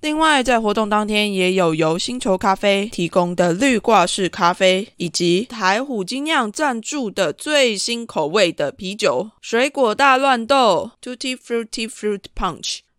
另外，在活动当天也有由星球咖啡提供的绿挂式咖啡，以及台虎精酿赞助的最新口味的啤酒——水果大乱斗 （Tutti Frutti Fruit Punch）。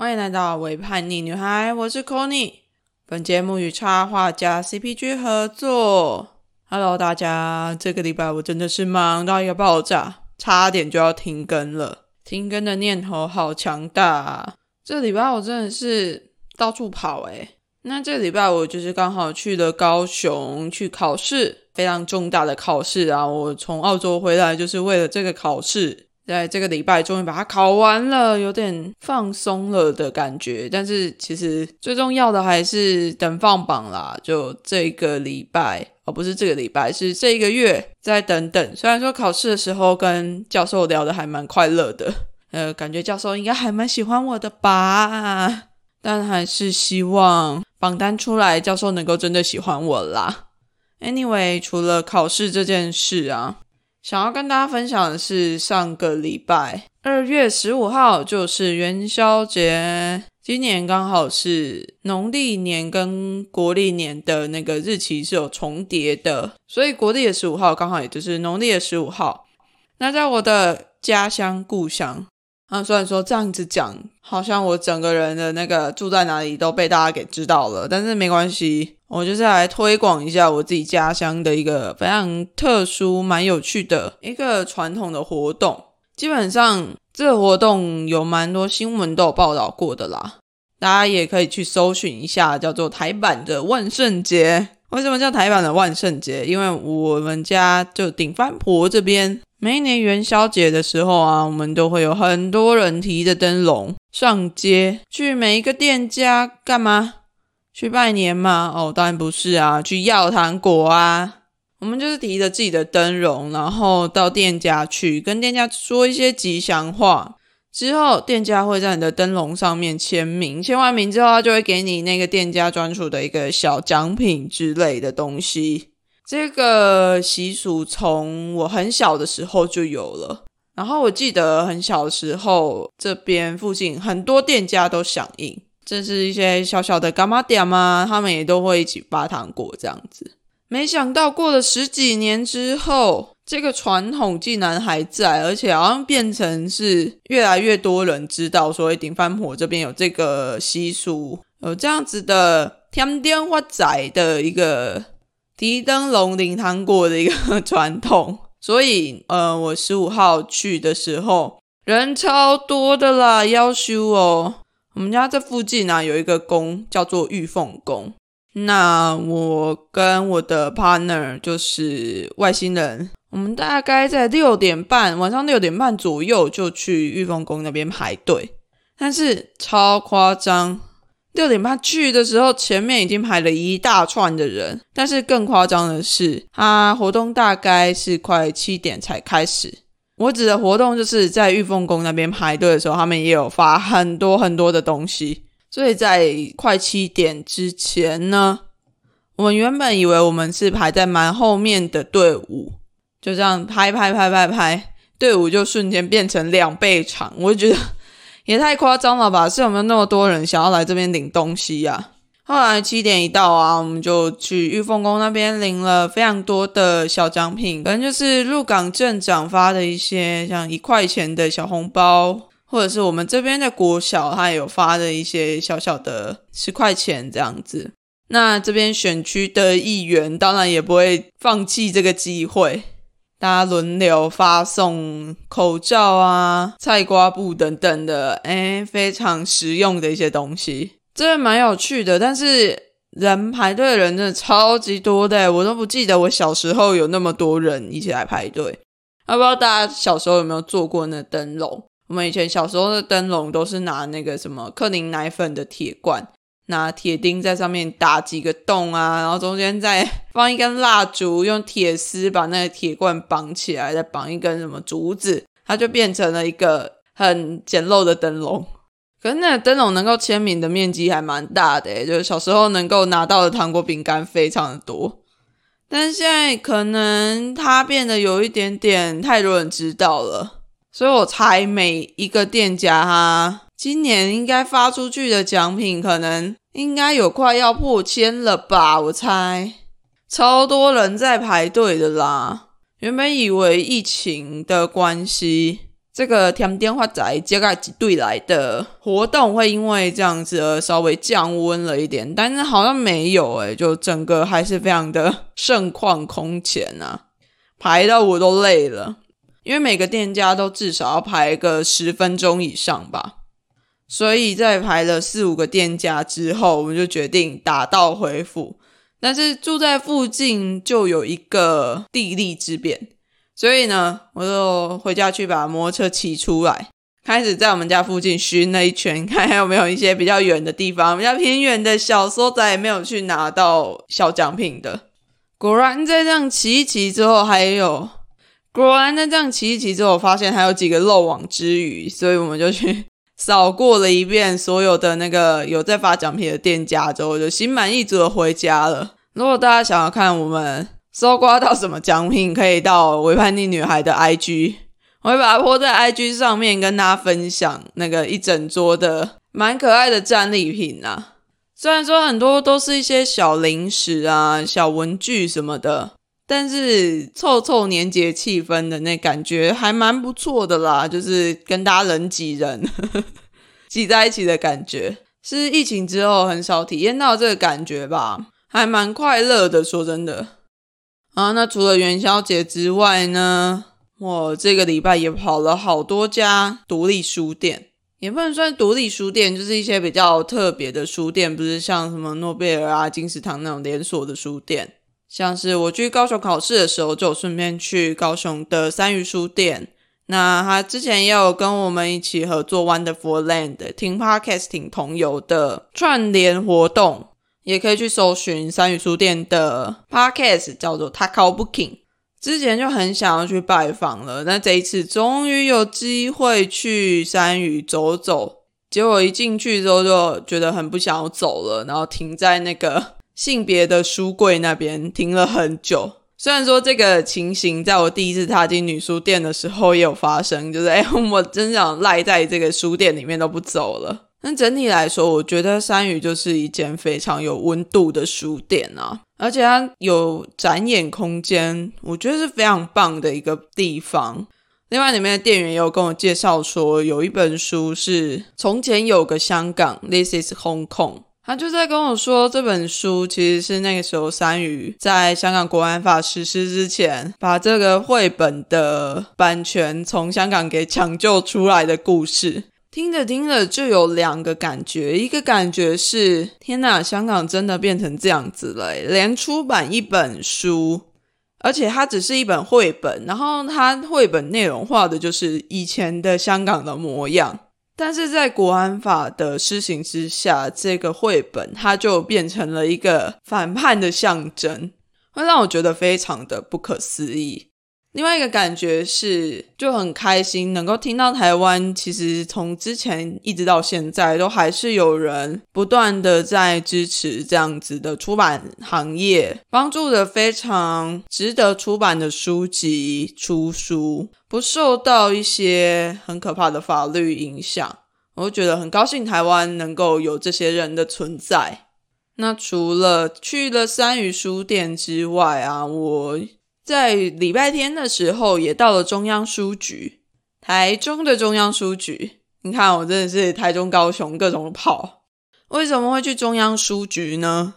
欢迎来到《伪叛逆女孩》，我是 c o n y。本节目与插画家 CPG 合作。Hello，大家，这个礼拜我真的是忙到一个爆炸，差点就要停更了。停更的念头好强大。啊这礼拜我真的是到处跑诶那这礼拜我就是刚好去了高雄去考试，非常重大的考试啊！我从澳洲回来就是为了这个考试。在这个礼拜终于把它考完了，有点放松了的感觉。但是其实最重要的还是等放榜啦，就这个礼拜哦，不是这个礼拜，是这一个月再等等。虽然说考试的时候跟教授聊的还蛮快乐的，呃，感觉教授应该还蛮喜欢我的吧。但还是希望榜单出来，教授能够真的喜欢我啦。Anyway，除了考试这件事啊。想要跟大家分享的是，上个礼拜二月十五号就是元宵节，今年刚好是农历年跟国历年的那个日期是有重叠的，所以国历的十五号刚好也就是农历的十五号。那在我的家乡故乡。啊，虽然说这样子讲，好像我整个人的那个住在哪里都被大家给知道了，但是没关系，我就是来推广一下我自己家乡的一个非常特殊、蛮有趣的一个传统的活动。基本上这个活动有蛮多新闻都有报道过的啦，大家也可以去搜寻一下，叫做台版的万圣节。为什么叫台版的万圣节？因为我们家就顶番婆这边。每一年元宵节的时候啊，我们都会有很多人提着灯笼上街，去每一个店家干嘛？去拜年吗？哦，当然不是啊，去要糖果啊。我们就是提着自己的灯笼，然后到店家去跟店家说一些吉祥话，之后店家会在你的灯笼上面签名，签完名之后，他就会给你那个店家专属的一个小奖品之类的东西。这个习俗从我很小的时候就有了，然后我记得很小的时候，这边附近很多店家都响应，这是一些小小的干妈店嘛，他们也都会一起发糖果这样子。没想到过了十几年之后，这个传统竟然还在，而且好像变成是越来越多人知道，说顶番婆这边有这个习俗，有这样子的天电花仔的一个提灯笼领糖果的一个 传统。所以，呃，我十五号去的时候人超多的啦，要修哦。我们家这附近啊有一个宫叫做玉凤宫。那我跟我的 partner 就是外星人，我们大概在六点半，晚上六点半左右就去玉凤宫那边排队，但是超夸张，六点半去的时候，前面已经排了一大串的人，但是更夸张的是，它活动大概是快七点才开始。我指的活动就是在玉凤宫那边排队的时候，他们也有发很多很多的东西。所以在快七点之前呢，我们原本以为我们是排在蛮后面的队伍，就这样拍拍拍拍拍，队伍就瞬间变成两倍长，我就觉得 也太夸张了吧？是有没有那么多人想要来这边领东西呀？后来七点一到啊，我们就去玉凤宫那边领了非常多的小奖品，可能就是鹿港镇长发的一些像一块钱的小红包。或者是我们这边的国小，他有发的一些小小的十块钱这样子。那这边选区的议员当然也不会放弃这个机会，大家轮流发送口罩啊、菜瓜布等等的，哎，非常实用的一些东西，真的蛮有趣的。但是人排队的人真的超级多的，我都不记得我小时候有那么多人一起来排队。不知道大家小时候有没有做过那灯笼？我们以前小时候的灯笼都是拿那个什么克林奶粉的铁罐，拿铁钉在上面打几个洞啊，然后中间再放一根蜡烛，用铁丝把那个铁罐绑起来，再绑一根什么竹子，它就变成了一个很简陋的灯笼。可是那个灯笼能够签名的面积还蛮大的，就是小时候能够拿到的糖果饼干非常的多。但是现在可能它变得有一点点太多人知道了。所以我猜每一个店家哈，今年应该发出去的奖品可能应该有快要破千了吧？我猜，超多人在排队的啦。原本以为疫情的关系，这个天电话仔接个几队来的活动会因为这样子而稍微降温了一点，但是好像没有诶，就整个还是非常的盛况空前啊，排到我都累了。因为每个店家都至少要排个十分钟以上吧，所以在排了四五个店家之后，我们就决定打道回府。但是住在附近就有一个地利之便，所以呢，我就回家去把摩托车骑出来，开始在我们家附近巡了一圈，看还有没有一些比较远的地方、比较偏远的小所仔没有去拿到小奖品的。果然在这样骑一骑之后，还有。果然，在这样骑一骑之后，发现还有几个漏网之鱼，所以我们就去 扫过了一遍所有的那个有在发奖品的店家，之后就心满意足的回家了。如果大家想要看我们搜刮到什么奖品，可以到维叛逆女孩的 IG，我会把它泼在 IG 上面跟大家分享那个一整桌的蛮可爱的战利品啊。虽然说很多都是一些小零食啊、小文具什么的。但是凑凑年节气氛的那感觉还蛮不错的啦，就是跟大家人挤人 挤在一起的感觉，是疫情之后很少体验到这个感觉吧，还蛮快乐的。说真的啊，那除了元宵节之外呢，我这个礼拜也跑了好多家独立书店，也不能算独立书店，就是一些比较特别的书店，不是像什么诺贝尔啊、金石堂那种连锁的书店。像是我去高雄考试的时候，就顺便去高雄的三余书店。那他之前也有跟我们一起合作 Wonderful Land 听 Podcasting 同游的串联活动，也可以去搜寻三余书店的 Podcast，叫做 Taco Booking。之前就很想要去拜访了，那这一次终于有机会去三余走走。结果一进去之后就觉得很不想要走了，然后停在那个。性别的书柜那边停了很久，虽然说这个情形在我第一次踏进女书店的时候也有发生，就是哎，我真想赖在这个书店里面都不走了。但整体来说，我觉得山语就是一间非常有温度的书店啊，而且它有展演空间，我觉得是非常棒的一个地方。另外，里面的店员也有跟我介绍说，有一本书是从前有个香港，This is Hong Kong。他就在跟我说，这本书其实是那个时候三宇在香港国安法实施之前，把这个绘本的版权从香港给抢救出来的故事。听着听着，就有两个感觉，一个感觉是天哪，香港真的变成这样子了，连出版一本书，而且它只是一本绘本，然后它绘本内容画的就是以前的香港的模样。但是在国安法的施行之下，这个绘本它就变成了一个反叛的象征，会让我觉得非常的不可思议。另外一个感觉是，就很开心能够听到台湾，其实从之前一直到现在，都还是有人不断的在支持这样子的出版行业，帮助的非常值得出版的书籍出书，不受到一些很可怕的法律影响。我就觉得很高兴，台湾能够有这些人的存在。那除了去了三语书店之外啊，我。在礼拜天的时候，也到了中央书局，台中的中央书局。你看，我真的是台中、高雄各种跑。为什么会去中央书局呢？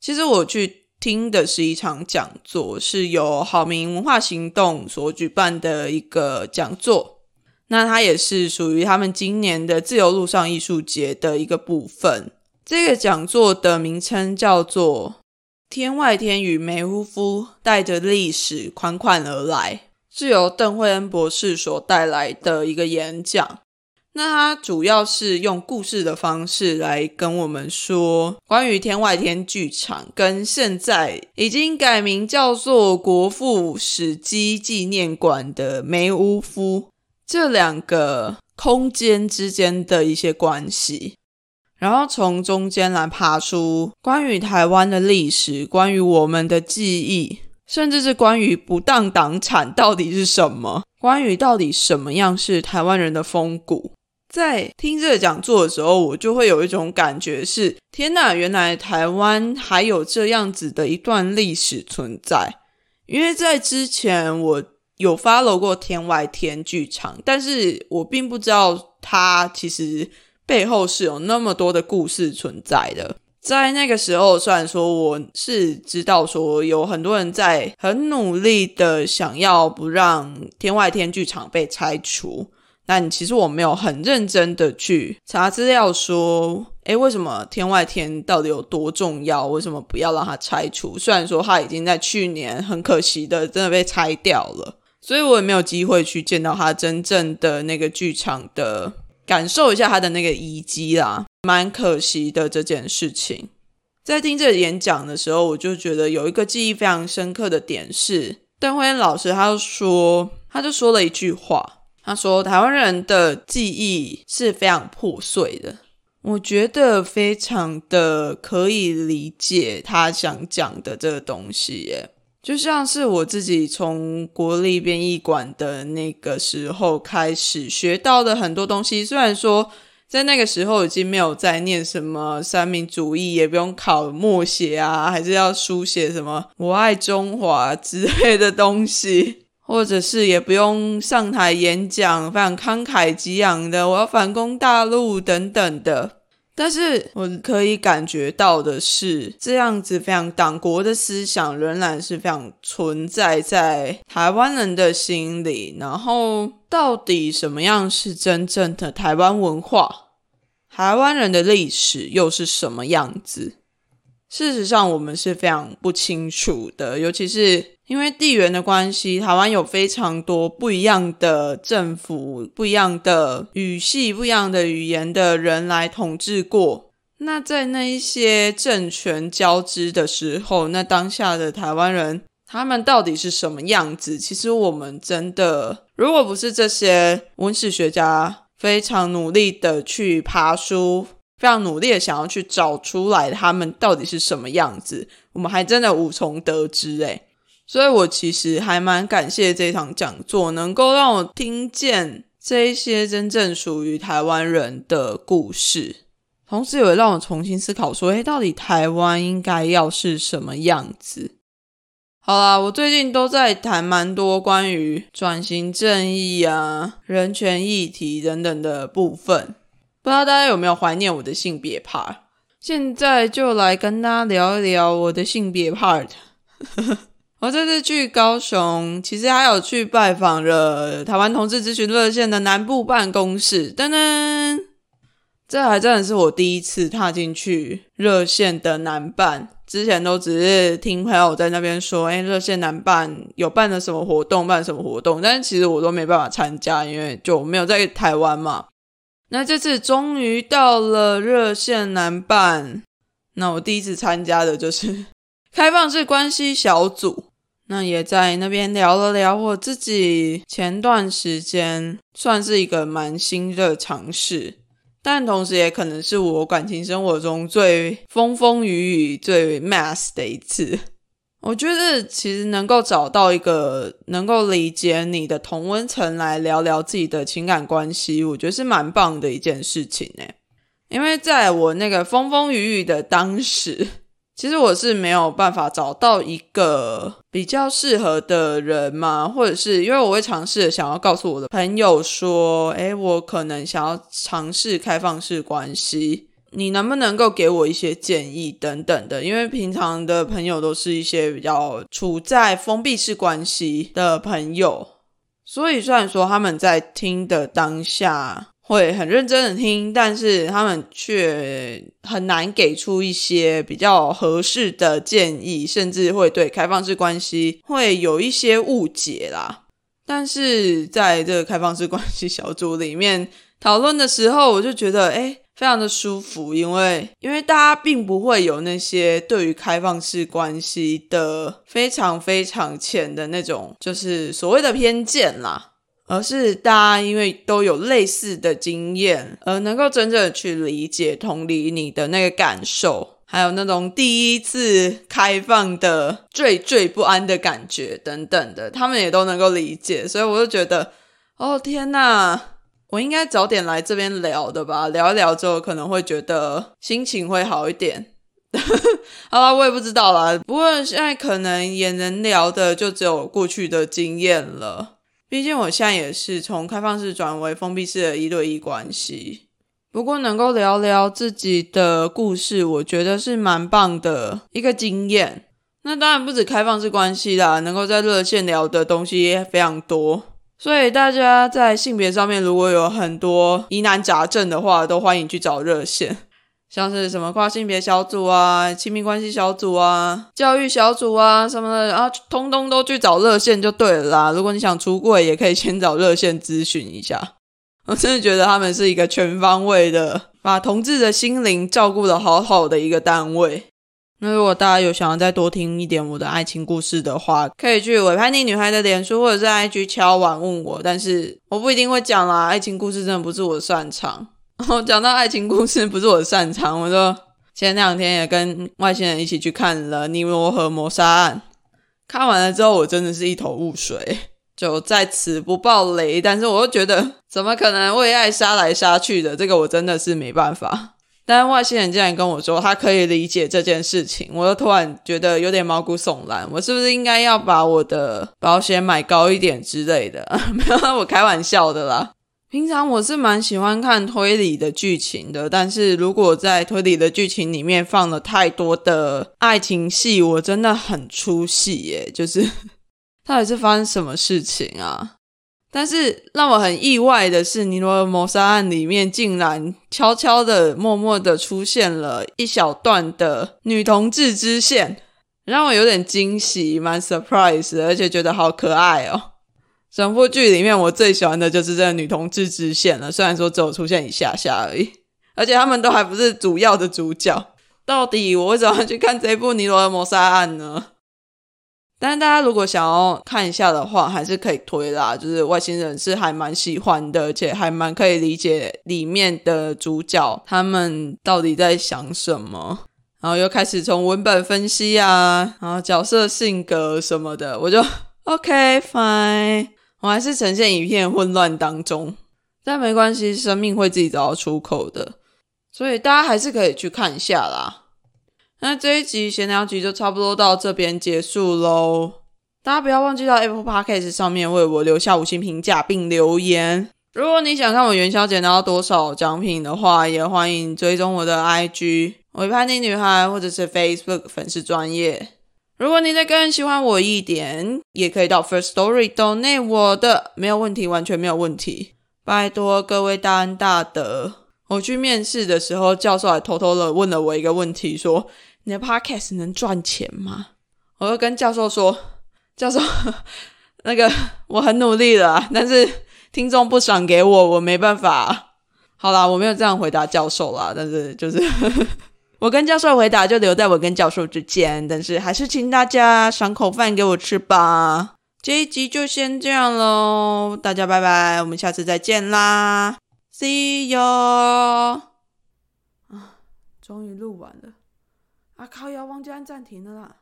其实我去听的是一场讲座，是由好民文化行动所举办的一个讲座。那它也是属于他们今年的自由路上艺术节的一个部分。这个讲座的名称叫做。天外天与梅屋夫带着历史款款而来，是由邓惠恩博士所带来的一个演讲。那他主要是用故事的方式来跟我们说关于天外天剧场跟现在已经改名叫做国父史基纪念馆的梅乌夫这两个空间之间的一些关系。然后从中间来爬出关于台湾的历史，关于我们的记忆，甚至是关于不当党产到底是什么，关于到底什么样是台湾人的风骨。在听这个讲座的时候，我就会有一种感觉是：天哪，原来台湾还有这样子的一段历史存在。因为在之前我有 follow 过天外天剧场，但是我并不知道它其实。背后是有那么多的故事存在的。在那个时候，虽然说我是知道说有很多人在很努力的想要不让天外天剧场被拆除，但其实我没有很认真的去查资料说，诶，为什么天外天到底有多重要？为什么不要让它拆除？虽然说它已经在去年很可惜的真的被拆掉了，所以我也没有机会去见到它真正的那个剧场的。感受一下他的那个遗迹啦，蛮可惜的这件事情。在听这个演讲的时候，我就觉得有一个记忆非常深刻的点是，邓辉老师他说，他就说了一句话，他说台湾人的记忆是非常破碎的。我觉得非常的可以理解他想讲的这个东西耶。就像是我自己从国立编译馆的那个时候开始学到的很多东西，虽然说在那个时候已经没有在念什么三民主义，也不用考默写啊，还是要书写什么“我爱中华”之类的东西，或者是也不用上台演讲，非常慷慨激昂的“我要反攻大陆”等等的。但是我可以感觉到的是，这样子非常党国的思想仍然是非常存在在台湾人的心里。然后，到底什么样是真正的台湾文化？台湾人的历史又是什么样子？事实上，我们是非常不清楚的，尤其是。因为地缘的关系，台湾有非常多不一样的政府、不一样的语系、不一样的语言的人来统治过。那在那一些政权交织的时候，那当下的台湾人他们到底是什么样子？其实我们真的，如果不是这些文史学家非常努力的去爬书，非常努力的想要去找出来他们到底是什么样子，我们还真的无从得知。诶所以，我其实还蛮感谢这场讲座，能够让我听见这些真正属于台湾人的故事。同时也让我重新思考说，诶，到底台湾应该要是什么样子？好啦，我最近都在谈蛮多关于转型正义啊、人权议题等等的部分，不知道大家有没有怀念我的性别 part？现在就来跟大家聊一聊我的性别 part。我这次去高雄，其实还有去拜访了台湾同志咨询热线的南部办公室。噔噔，这还真的是我第一次踏进去热线的南办。之前都只是听朋友在那边说，哎，热线南办有办了什么活动，办什么活动，但是其实我都没办法参加，因为就没有在台湾嘛。那这次终于到了热线南办，那我第一次参加的就是 开放式关系小组，那也在那边聊了聊我自己前段时间算是一个蛮新的尝试。但同时也可能是我感情生活中最风风雨雨、最 mass 的一次。我觉得其实能够找到一个能够理解你的同温层来聊聊自己的情感关系，我觉得是蛮棒的一件事情诶。因为在我那个风风雨雨的当时。其实我是没有办法找到一个比较适合的人嘛，或者是因为我会尝试想要告诉我的朋友说，诶，我可能想要尝试开放式关系，你能不能够给我一些建议等等的？因为平常的朋友都是一些比较处在封闭式关系的朋友，所以虽然说他们在听的当下。会很认真的听，但是他们却很难给出一些比较合适的建议，甚至会对开放式关系会有一些误解啦。但是在这个开放式关系小组里面讨论的时候，我就觉得哎，非常的舒服，因为因为大家并不会有那些对于开放式关系的非常非常浅的那种，就是所谓的偏见啦。而是大家因为都有类似的经验，而能够真正的去理解、同理你的那个感受，还有那种第一次开放的惴惴不安的感觉等等的，他们也都能够理解。所以我就觉得，哦天呐，我应该早点来这边聊的吧？聊一聊之后，可能会觉得心情会好一点。好了，我也不知道啦。不过现在可能也能聊的，就只有过去的经验了。毕竟我现在也是从开放式转为封闭式的一对一关系，不过能够聊聊自己的故事，我觉得是蛮棒的一个经验。那当然不止开放式关系啦，能够在热线聊的东西非常多。所以大家在性别上面如果有很多疑难杂症的话，都欢迎去找热线。像是什么跨性别小组啊、亲密关系小组啊、教育小组啊什么的，然后通通都去找热线就对了啦。如果你想出柜，也可以先找热线咨询一下。我真的觉得他们是一个全方位的，把同志的心灵照顾的好好的一个单位。那如果大家有想要再多听一点我的爱情故事的话，可以去伪叛逆女孩的脸书或者是 IG 敲碗问我，但是我不一定会讲啦。爱情故事真的不是我擅长。我 讲到爱情故事不是我擅长，我说前两天也跟外星人一起去看了《尼罗河谋杀案》，看完了之后我真的是一头雾水，就在此不爆雷，但是我又觉得怎么可能为爱杀来杀去的？这个我真的是没办法。但外星人竟然跟我说他可以理解这件事情，我又突然觉得有点毛骨悚然。我是不是应该要把我的保险买高一点之类的？没有，我开玩笑的啦。平常我是蛮喜欢看推理的剧情的，但是如果在推理的剧情里面放了太多的爱情戏，我真的很出戏耶！就是 到底是发生什么事情啊？但是让我很意外的是，《尼罗谋杀案》里面竟然悄悄的、默默的出现了一小段的女同志支线，让我有点惊喜，蛮 surprise，而且觉得好可爱哦。整部剧里面，我最喜欢的就是这个女同志支线了。虽然说只有出现一下下而已，而且他们都还不是主要的主角。到底我为什么要去看这部《尼罗的谋杀案》呢？但是大家如果想要看一下的话，还是可以推啦。就是外星人是还蛮喜欢的，而且还蛮可以理解里面的主角他们到底在想什么。然后又开始从文本分析啊，然后角色性格什么的，我就 OK fine。我还是呈现一片混乱当中，但没关系，生命会自己找到出口的。所以大家还是可以去看一下啦。那这一集闲聊集就差不多到这边结束喽。大家不要忘记到 Apple Podcast 上面为我留下五星评价并留言。如果你想看我元宵节拿到多少奖品的话，也欢迎追踪我的 IG 为叛逆女孩，或者是 Facebook 粉丝专业。如果你再更喜欢我一点，也可以到 First Story donate 我的，没有问题，完全没有问题。拜托各位大恩大德，我去面试的时候，教授还偷偷的问了我一个问题，说你的 Podcast 能赚钱吗？我就跟教授说，教授，那个我很努力了，但是听众不赏给我，我没办法。好啦，我没有这样回答教授啦，但是就是。我跟教授回答就留在我跟教授之间，但是还是请大家赏口饭给我吃吧。这一集就先这样喽，大家拜拜，我们下次再见啦，See you！啊，终于录完了，啊靠，要忘记按暂停了啦。